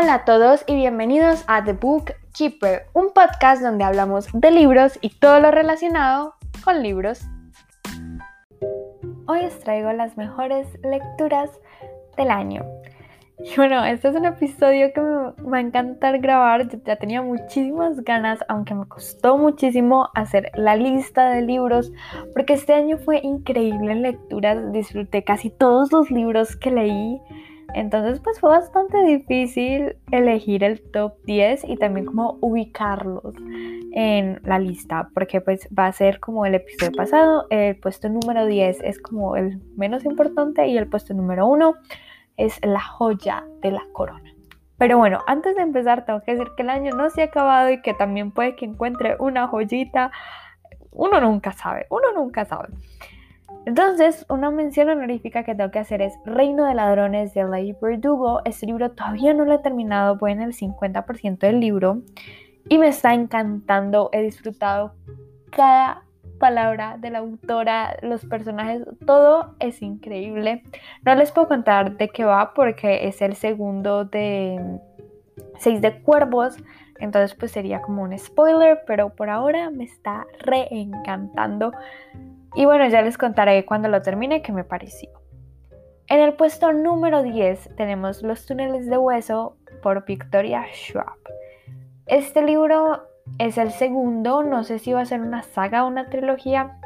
Hola a todos y bienvenidos a The Book Keeper, un podcast donde hablamos de libros y todo lo relacionado con libros. Hoy os traigo las mejores lecturas del año. Y bueno, este es un episodio que me va a encantar grabar. Ya tenía muchísimas ganas, aunque me costó muchísimo hacer la lista de libros, porque este año fue increíble en lecturas. Disfruté casi todos los libros que leí. Entonces, pues fue bastante difícil elegir el top 10 y también como ubicarlos en la lista, porque pues va a ser como el episodio pasado. El puesto número 10 es como el menos importante y el puesto número 1 es la joya de la corona. Pero bueno, antes de empezar tengo que decir que el año no se ha acabado y que también puede que encuentre una joyita. Uno nunca sabe, uno nunca sabe. Entonces, una mención honorífica que tengo que hacer es Reino de Ladrones de Lady Verdugo. Este libro todavía no lo he terminado, voy en el 50% del libro y me está encantando. He disfrutado cada palabra de la autora, los personajes, todo es increíble. No les puedo contar de qué va porque es el segundo de Seis de Cuervos, entonces pues sería como un spoiler, pero por ahora me está re encantando. Y bueno, ya les contaré cuando lo termine qué me pareció. En el puesto número 10 tenemos Los túneles de hueso por Victoria Schwab. Este libro es el segundo, no sé si va a ser una saga o una trilogía,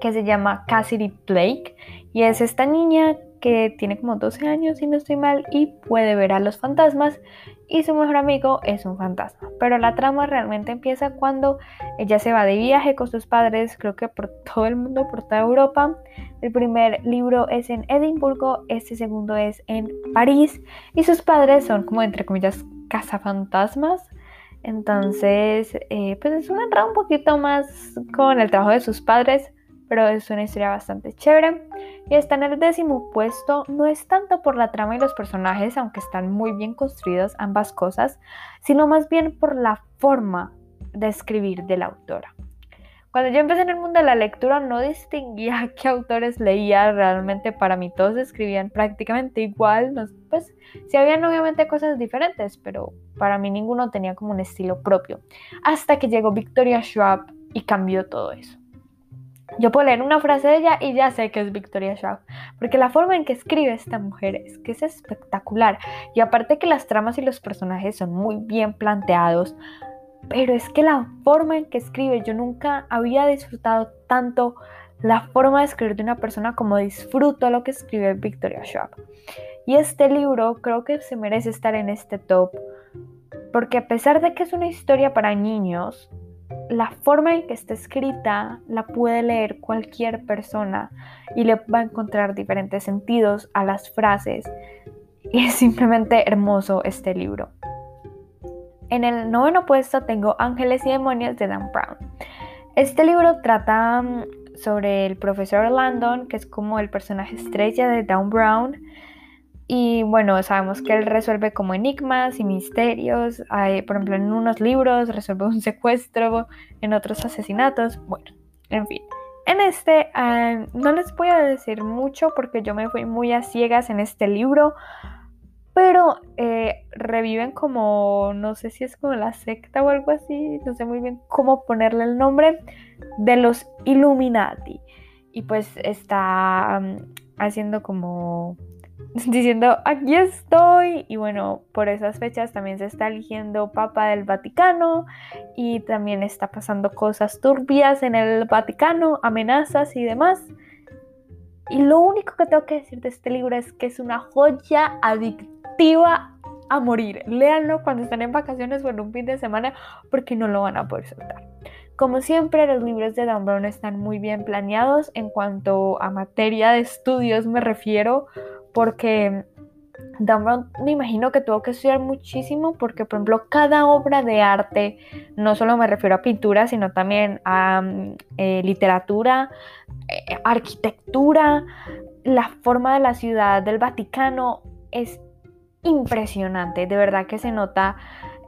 que se llama Cassidy Blake. Y es esta niña que tiene como 12 años, si no estoy mal, y puede ver a los fantasmas. Y su mejor amigo es un fantasma. Pero la trama realmente empieza cuando ella se va de viaje con sus padres, creo que por todo el mundo, por toda Europa. El primer libro es en Edimburgo, este segundo es en París. Y sus padres son como, entre comillas, cazafantasmas. Entonces, eh, pues es una entrada un poquito más con el trabajo de sus padres, pero es una historia bastante chévere. Y está en el décimo puesto, no es tanto por la trama y los personajes, aunque están muy bien construidos ambas cosas, sino más bien por la forma de escribir de la autora. Cuando yo empecé en el mundo de la lectura no distinguía qué autores leía realmente. Para mí todos escribían prácticamente igual. pues sí habían obviamente cosas diferentes, pero para mí ninguno tenía como un estilo propio. Hasta que llegó Victoria Schwab y cambió todo eso. Yo puedo leer una frase de ella y ya sé que es Victoria Schwab, porque la forma en que escribe esta mujer es que es espectacular. Y aparte que las tramas y los personajes son muy bien planteados, pero es que la forma en que escribe, yo nunca había disfrutado tanto la forma de escribir de una persona como disfruto lo que escribe Victoria Schwab. Y este libro creo que se merece estar en este top, porque a pesar de que es una historia para niños, la forma en que está escrita la puede leer cualquier persona y le va a encontrar diferentes sentidos a las frases. Y es simplemente hermoso este libro. En el noveno puesto tengo Ángeles y Demonios de Dan Brown. Este libro trata mm, sobre el profesor Landon, que es como el personaje estrella de Dan Brown. Y bueno, sabemos que él resuelve como enigmas y misterios. por ejemplo, en unos libros resuelve un secuestro, en otros asesinatos. Bueno, en fin. En este ah, no les voy a decir mucho porque yo me fui muy a ciegas en este libro pero eh, reviven como, no sé si es como la secta o algo así, no sé muy bien cómo ponerle el nombre, de los Illuminati. Y pues está mm, haciendo como, diciendo, aquí estoy. Y bueno, por esas fechas también se está eligiendo Papa del Vaticano y también está pasando cosas turbias en el Vaticano, amenazas y demás. Y lo único que tengo que decir de este libro es que es una joya adictiva a morir. Léanlo cuando están en vacaciones o en un fin de semana porque no lo van a poder soltar. Como siempre, los libros de Dan Brown están muy bien planeados en cuanto a materia de estudios me refiero, porque Dan Brown me imagino que tuvo que estudiar muchísimo porque, por ejemplo, cada obra de arte, no solo me refiero a pintura, sino también a mm, eh, literatura, eh, arquitectura, la forma de la ciudad del Vaticano, es impresionante, de verdad que se nota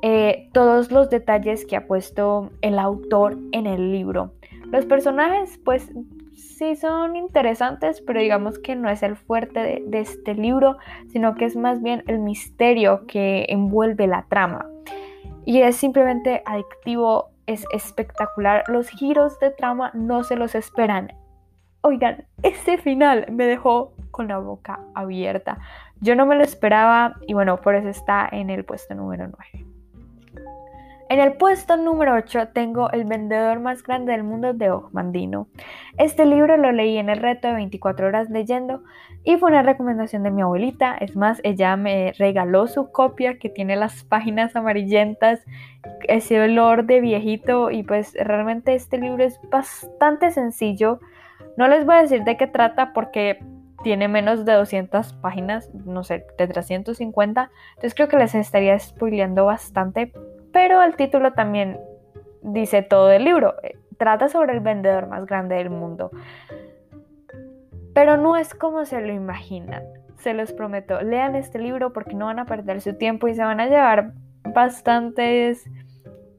eh, todos los detalles que ha puesto el autor en el libro. Los personajes, pues sí son interesantes, pero digamos que no es el fuerte de, este libro, sino que es más bien el misterio que envuelve la trama. Y es simplemente adictivo, es espectacular. Los giros de trama no se los esperan. Oigan, ese final me dejó con la boca abierta. Yo no me lo esperaba y bueno, por eso está en el puesto número 9. En el puesto número 8 tengo El vendedor más grande del mundo de Ogmandino. Este libro lo leí en el reto de 24 horas leyendo y fue una recomendación de mi abuelita. Es más, ella me regaló su copia que tiene las páginas amarillentas, ese olor de viejito y pues realmente este libro es bastante sencillo. No les voy a decir de qué trata porque tiene menos de 200 páginas, no sé, de 350. Entonces creo que les estaría spoileando bastante pero el título también dice todo el libro. Eh, trata sobre el vendedor más grande del mundo. Pero no es como se lo imaginan. Se los prometo. Lean este libro porque no van a perder su tiempo y se van a llevar bastantes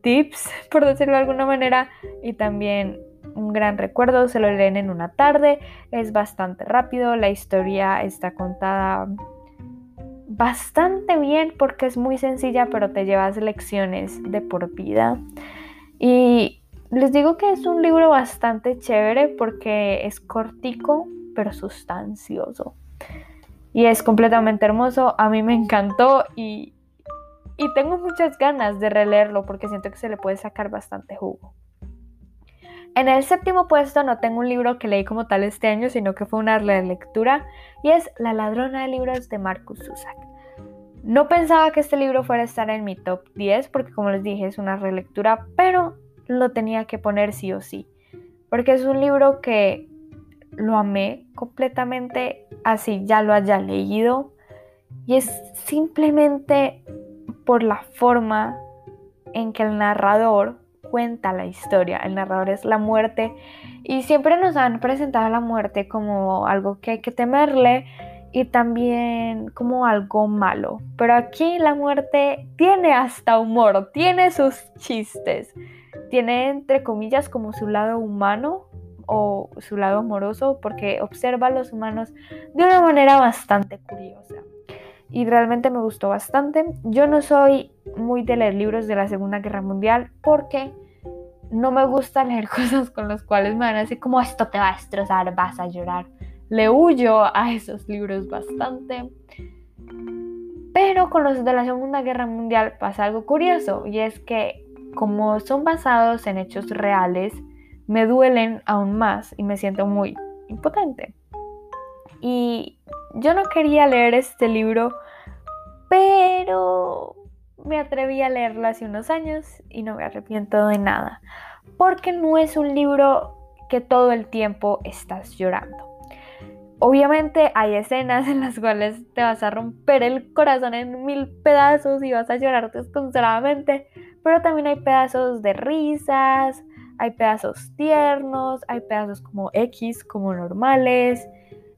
tips, por decirlo de alguna manera, y también un gran recuerdo. Se lo leen en una tarde. Es bastante rápido. La historia está contada bastante bien porque es muy sencilla, pero te llevas lecciones de por vida. Y les digo que es un libro bastante chévere porque es cortico, pero sustancioso. Y es completamente hermoso. A mí me encantó y, y tengo muchas ganas de releerlo porque siento que se le puede sacar bastante jugo. En el séptimo puesto no tengo un libro que leí como tal este año, sino que fue una relectura y es La ladrona de libros de Marcus Zusak. No pensaba que este libro fuera a estar en mi top 10 porque como les dije es una relectura, pero lo tenía que poner sí o sí, porque es un libro que lo amé completamente así ya lo haya leído y es simplemente por la forma en que el narrador cuenta la historia. El narrador es la muerte y siempre nos han presentado la muerte como algo que hay que temerle y también como algo malo. Pero aquí la muerte tiene hasta humor, tiene sus chistes, tiene entre comillas como su lado humano o su lado amoroso porque observa a los humanos de una manera bastante curiosa. Y realmente me gustó bastante. Yo no soy muy de leer libros de la Segunda Guerra Mundial porque no me gusta leer cosas con las cuales me van a decir como esto te va a destrozar, vas a llorar. Le huyo a esos libros bastante. Pero con los de la Segunda Guerra Mundial pasa algo curioso y es que como son basados en hechos reales, me duelen aún más y me siento muy impotente. Y yo no quería leer este libro, pero me atreví a leerlo hace unos años y no me arrepiento de nada, porque no es un libro que todo el tiempo estás llorando. Obviamente hay escenas en las cuales te vas a romper el corazón en mil pedazos y vas a llorar desconsoladamente, pero también hay pedazos de risas, hay pedazos tiernos, hay pedazos como X, como normales,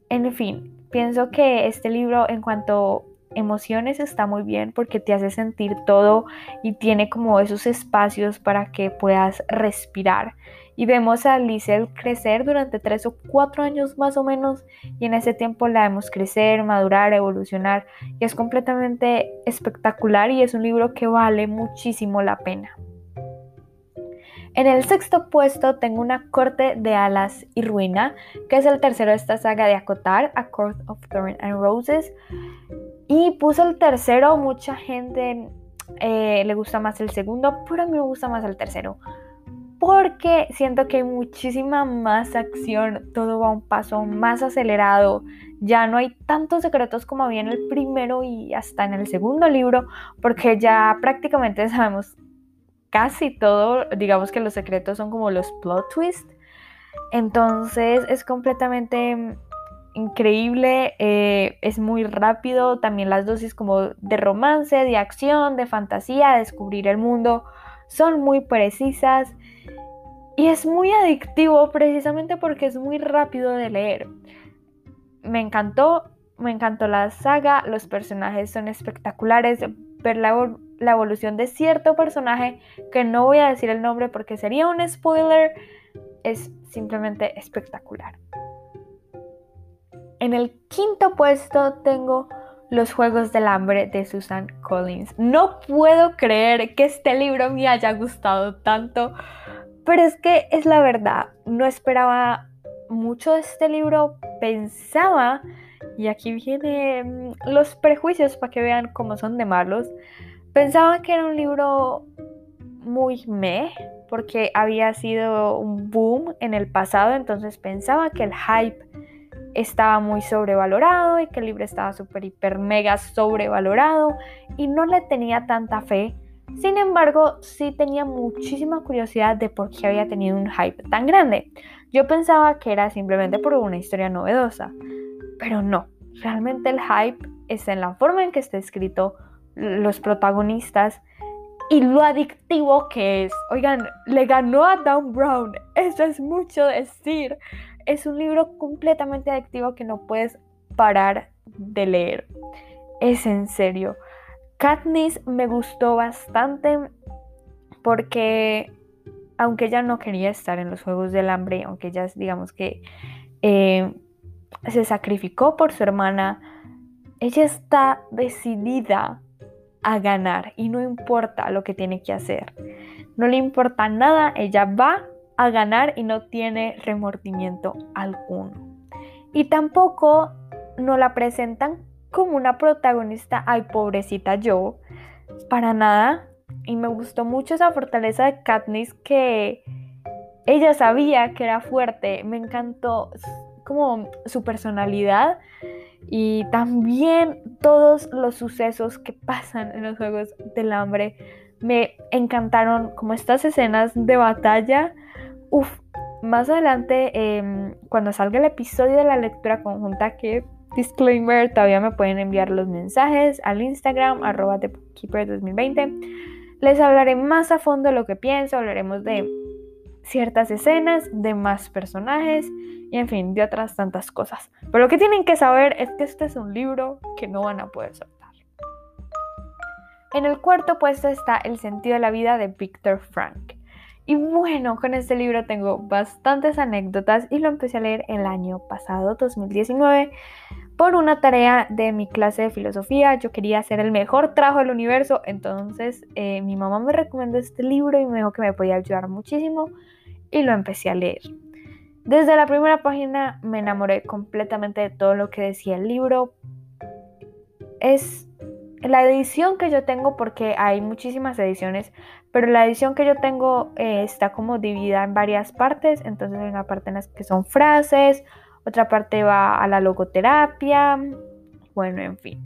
en fin, pienso que este libro en cuanto emociones está muy bien porque te hace sentir todo y tiene como esos espacios para que puedas respirar. Y vemos a Liesel crecer durante tres o cuatro años más o menos y en ese tiempo la vemos crecer, madurar, evolucionar y es completamente espectacular y es un libro que vale muchísimo la pena. En el sexto puesto tengo una corte de alas y ruina, que es el tercero de esta saga de acotar, A Court of Thorn and Roses. Y puse el tercero, mucha gente eh, le gusta más el segundo, pero a mí me gusta más el tercero. Porque siento que hay muchísima más acción, todo va un paso más acelerado, ya no hay tantos secretos como había en el primero y hasta en el segundo libro, porque ya prácticamente sabemos casi todo, digamos que los secretos son como los plot twists. Entonces es completamente increíble, eh, es muy rápido, también las dosis como de romance, de acción, de fantasía, de descubrir el mundo, son muy precisas y es muy adictivo precisamente porque es muy rápido de leer. Me encantó, me encantó la saga, los personajes son espectaculares, ver la evolución de cierto personaje que no voy a decir el nombre porque sería un spoiler, es simplemente espectacular. En el quinto puesto tengo Los Juegos del Hambre de Susan Collins. No puedo creer que este libro me haya gustado tanto, pero es que es la verdad. No esperaba mucho de este libro, pensaba, y aquí vienen los prejuicios para que vean cómo son de malos, pensaba que era un libro muy meh, porque había sido un boom en el pasado, entonces pensaba que el hype estaba muy sobrevalorado y que el libro estaba súper, hiper, mega sobrevalorado y no le tenía tanta fe. Sin embargo, sí tenía muchísima curiosidad de por qué había tenido un hype tan grande. Yo pensaba que era simplemente por una historia novedosa, pero no. Realmente el hype es en la forma en que está escrito, los protagonistas y lo adictivo que es. Oigan, le ganó a Dan Brown. Eso es mucho decir. Es un libro completamente adictivo que no puedes parar de leer. Es en serio. Katniss me gustó bastante porque aunque ella no quería estar en los Juegos del Hambre, aunque ella digamos que eh, se sacrificó por su hermana, ella está decidida a ganar y no importa lo que tiene que hacer. No le importa nada, ella va a ganar y no tiene remordimiento alguno. Y tampoco no la presentan como una protagonista, ay pobrecita yo, para nada y me gustó mucho esa fortaleza de Katniss que ella sabía que era fuerte. Me encantó como su personalidad y también todos los sucesos que pasan en los Juegos del Hambre. Me encantaron como estas escenas de batalla. Uf, más adelante, em, cuando salga el episodio de la lectura conjunta, que disclaimer, todavía me pueden enviar los mensajes al Instagram, arroba 2020 les hablaré más a fondo de lo que pienso, hablaremos de ciertas escenas, de más personajes y en fin, de otras tantas cosas. Pero lo que tienen que saber es que este es un libro que no van a poder soltar. En el cuarto puesto está El sentido de la vida de Viktor Frank. Y bueno, con este libro tengo bastantes anécdotas y lo empecé a leer el año pasado, 2019 por una tarea de mi clase de filosofía. Yo quería hacer el mejor trabajo del universo, entonces eh, mi mamá me recomendó este libro y me dijo que me podía ayudar muchísimo y lo empecé a leer. Desde la primera página me enamoré completamente de todo lo que decía el libro. Es la edición que yo tengo, porque hay muchísimas ediciones, pero la edición que yo tengo eh, está como dividida en varias partes. Entonces hay una parte en las que son frases, otra parte va a la logoterapia, bueno, en fin.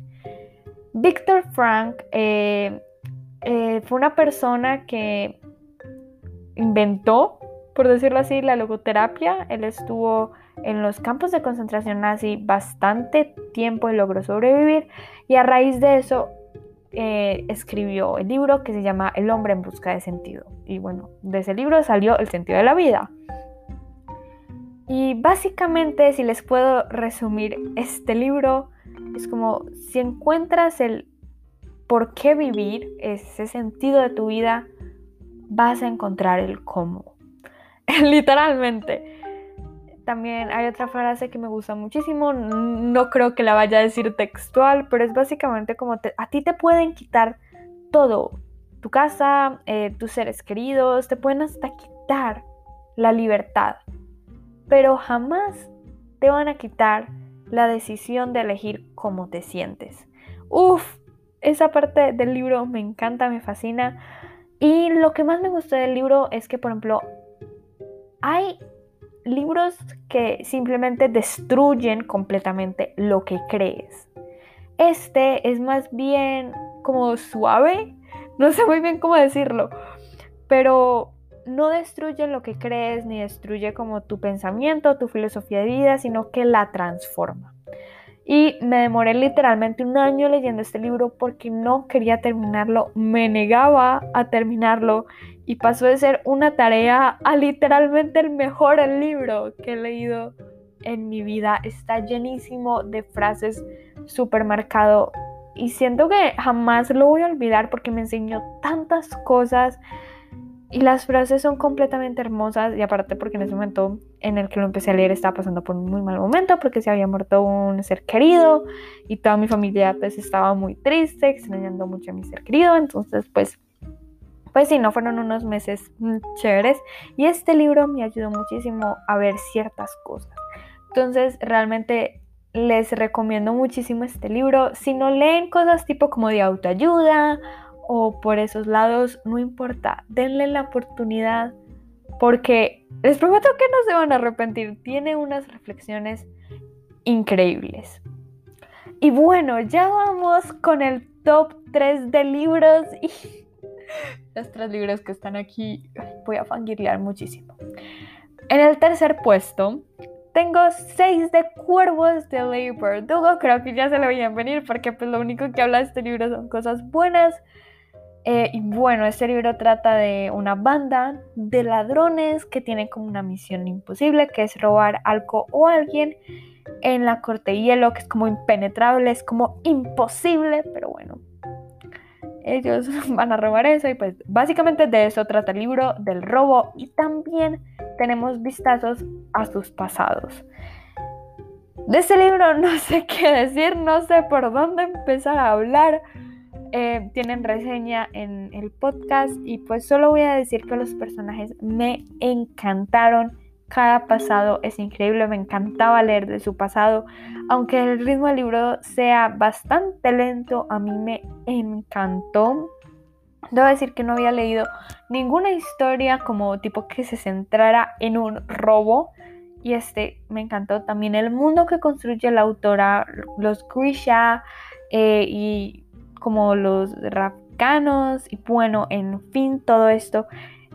Víctor Frank eh, eh, fue una persona que inventó, por decirlo así, la logoterapia. Él estuvo en los campos de concentración nazi bastante tiempo y logró sobrevivir. Y a raíz de eso eh, escribió el libro que se llama El hombre en busca de sentido. Y bueno, de ese libro salió El sentido de la vida. Y básicamente, si les puedo resumir este libro, es como si encuentras el por qué vivir, ese sentido de tu vida, vas a encontrar el cómo. Literalmente. También hay otra frase que me gusta muchísimo, no creo que la vaya a decir textual, pero es básicamente como a ti te pueden quitar todo, tu casa, eh, tus seres queridos, te pueden hasta quitar la libertad, pero jamás te van a quitar la decisión de elegir cómo te sientes. Uf, esa parte del libro me encanta, me fascina. Y lo que más me gustó del libro es que, por ejemplo, hay libros que simplemente destruyen completamente lo que crees. Este es más bien como suave, no sé muy bien cómo decirlo, pero no destruye lo que crees ni destruye como tu pensamiento, tu filosofía de vida, sino que la transforma. Y me demoré literalmente un año leyendo este libro porque no quería terminarlo, me negaba a terminarlo y pasó de ser una tarea a literalmente el mejor libro que he leído en mi vida. Está llenísimo de frases súper marcado y siento que jamás lo voy a olvidar porque me enseñó tantas cosas y las frases son completamente hermosas y aparte porque en ese momento en el que lo empecé a leer estaba pasando por un muy mal momento porque se había muerto un ser querido y toda mi familia pues estaba muy triste, extrañando mucho a mi ser querido, entonces pues pues sí, no fueron unos meses chéveres y este libro me ayudó muchísimo a ver ciertas cosas. Entonces realmente les recomiendo muchísimo este libro. Si no leen cosas tipo como de autoayuda o por esos lados, no importa, denle la oportunidad porque les prometo que no se van a arrepentir. Tiene unas reflexiones increíbles. Y bueno, ya vamos con el top 3 de libros y los tres libros que están aquí voy a fangirlear muchísimo. En el tercer puesto tengo 6 de Cuervos de Ley Verdugo. Creo que ya se lo a venir porque pues lo único que habla de este libro son cosas buenas. Eh, y bueno, este libro trata de una banda de ladrones que tienen como una misión imposible, que es robar algo o alguien en la corte hielo, que es como impenetrable, es como imposible, pero bueno, ellos van a robar eso y pues básicamente de eso trata el libro, del robo y también tenemos vistazos a sus pasados. De este libro no sé qué decir, no sé por dónde empezar a hablar. Eh, tienen reseña en el podcast y pues solo voy a decir que los personajes me encantaron. Cada pasado es increíble, me encantaba leer de su pasado. Aunque el ritmo del libro sea bastante lento, a mí me encantó. Debo decir que no había leído ninguna historia como tipo que se centrara en un robo. Y este me encantó también el mundo que construye la autora, los Grisha eh, y como los Rafcanos. Y bueno, en fin, todo esto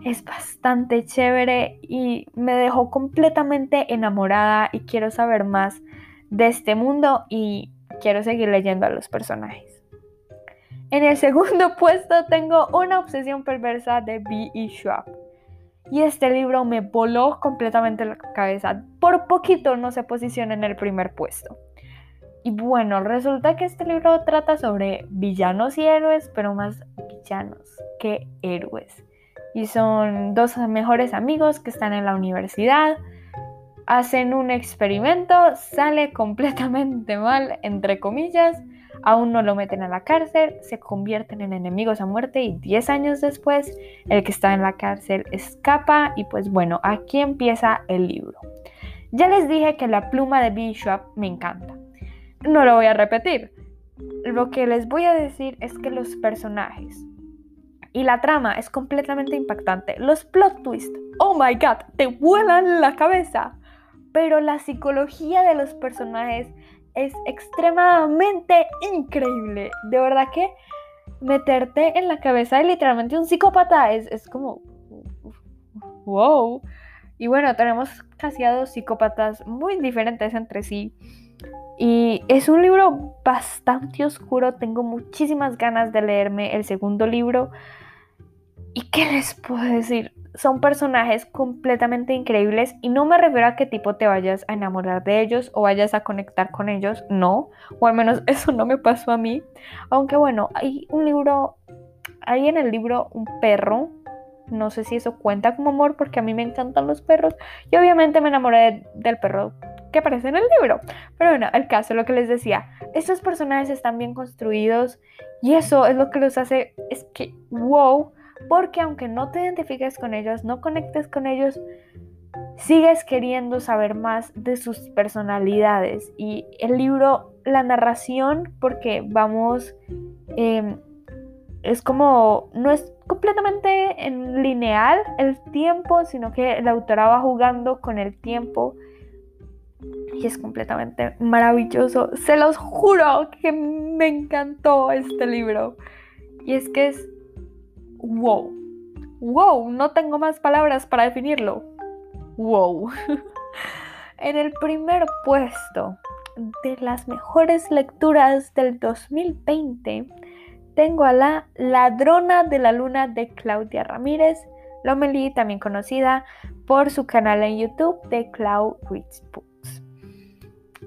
es bastante chévere y me dejó completamente enamorada y quiero saber más de este mundo y quiero seguir leyendo a los personajes. En el segundo puesto tengo Una obsesión perversa de B. E. Schwab. Y este libro me voló completamente la cabeza. Por poquito no se posiciona en el primer puesto. Y bueno, resulta que este libro trata sobre villanos y héroes, pero más villanos que héroes. Y son dos mejores amigos que están en la universidad. Hacen un experimento, sale completamente mal, entre comillas aún no lo meten a la cárcel, se convierten en enemigos a muerte y 10 años después el que está en la cárcel escapa y pues bueno, aquí empieza el libro. Ya les dije que la pluma de Bishop me encanta. No lo voy a repetir. Lo que les voy a decir es que los personajes y la trama es completamente impactante. Los plot twists, oh my god, te vuelan la cabeza. Pero la psicología de los personajes es extremadamente increíble. De verdad que meterte en la cabeza de literalmente un psicópata es, es como... ¡Wow! Y bueno, tenemos casi a dos psicópatas muy diferentes entre sí. Y es un libro bastante oscuro. Tengo muchísimas ganas de leerme el segundo libro. ¿Y qué les puedo decir? son personajes completamente increíbles y no me refiero a qué tipo te vayas a enamorar de ellos o vayas a conectar con ellos, no, o al menos eso no me pasó a mí, aunque bueno, hay un libro, hay en el libro un perro, no sé si eso cuenta como amor porque a mí me encantan los perros y obviamente me enamoré del perro que aparece en el libro. Pero bueno, el caso, lo que les decía, estos personajes están bien construidos y eso es lo que los hace, es que, wow, porque aunque no te identifiques con ellos, no conectes con ellos, sigues queriendo saber más de sus personalidades. Y el libro, la narración, porque vamos, em, es como, no es completamente en lineal el tiempo, sino que la autora va jugando con el tiempo. Y es completamente maravilloso. Se los juro que me encantó este libro. Y es que es wow. Wow, no tengo más palabras para definirlo. Wow. en el primer puesto de las mejores lecturas del 2020 tengo a la Ladrona de la Luna de Claudia Ramírez Lomelí, también conocida por su canal en YouTube de Cloud Reads Books.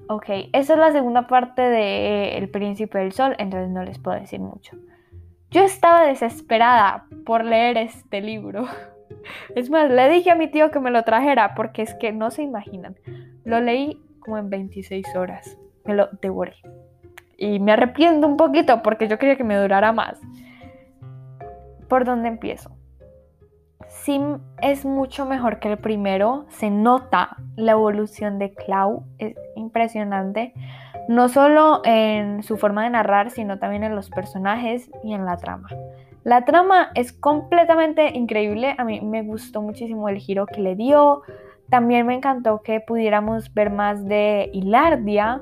Ok, esa es la segunda parte de El Príncipe del Sol, entonces no les puedo decir mucho. Yo estaba desesperada por leer este libro. Es más, le dije a mi tío que me lo trajera porque es que no se imaginan. Lo leí como en 26 horas. Me lo devoré. Y me arrepiento un poquito porque yo quería que me durara más. ¿Por dónde empiezo? Sim es mucho mejor que el primero. Se nota la evolución de Clau. Es impresionante. No solo en su forma de narrar, sino también en los personajes y en la trama. La trama es completamente increíble. A mí me gustó muchísimo el giro que le dio. También me encantó que pudiéramos ver más de Hilardia,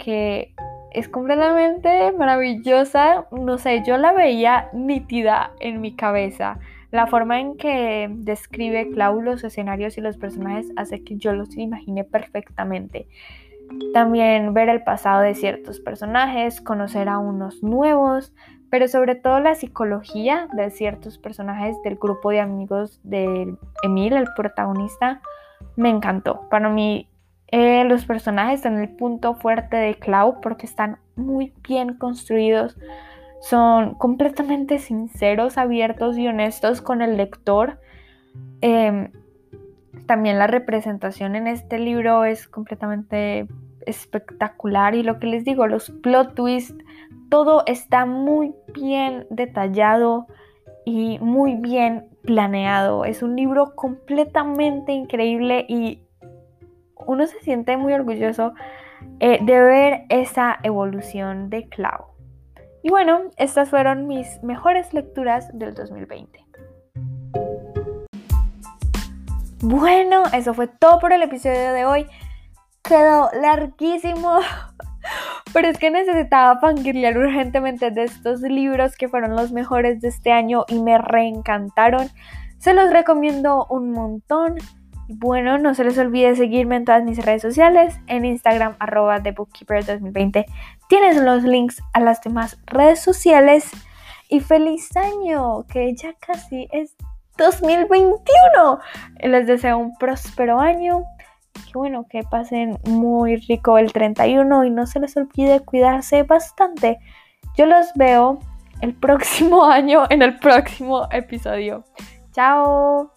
que es completamente maravillosa. No sé, yo la veía nítida en mi cabeza. La forma en que describe Clau los escenarios y los personajes hace que yo los imagine perfectamente. También ver el pasado de ciertos personajes, conocer a unos nuevos, pero sobre todo la psicología de ciertos personajes del grupo de amigos de Emil, el protagonista, me encantó. Para mí eh, los personajes en el punto fuerte de Clau porque están muy bien construidos, son completamente sinceros, abiertos y honestos con el lector. Em, también la representación en este libro es completamente espectacular y lo que les digo, los plot twists, todo está muy bien detallado y muy bien planeado. Es un libro completamente increíble y uno se siente muy orgulloso eh, de ver esa evolución de Clau. Y bueno, estas fueron mis mejores lecturas del 2020. Bueno, eso fue todo por el episodio de hoy. Quedó larguísimo, pero es que necesitaba fangirlear urgentemente de estos libros que fueron los mejores de este año y me reencantaron. Se los recomiendo un montón. Bueno, no se les olvide seguirme en todas mis redes sociales, en Instagram arroba TheBookkeeper2020. Tienes los links a las demás redes sociales. Y feliz año, que ya casi es 2021. Les deseo un próspero año. Que bueno, que pasen muy rico el 31 y no se les olvide cuidarse bastante. Yo los veo el próximo año en el próximo episodio. Chao.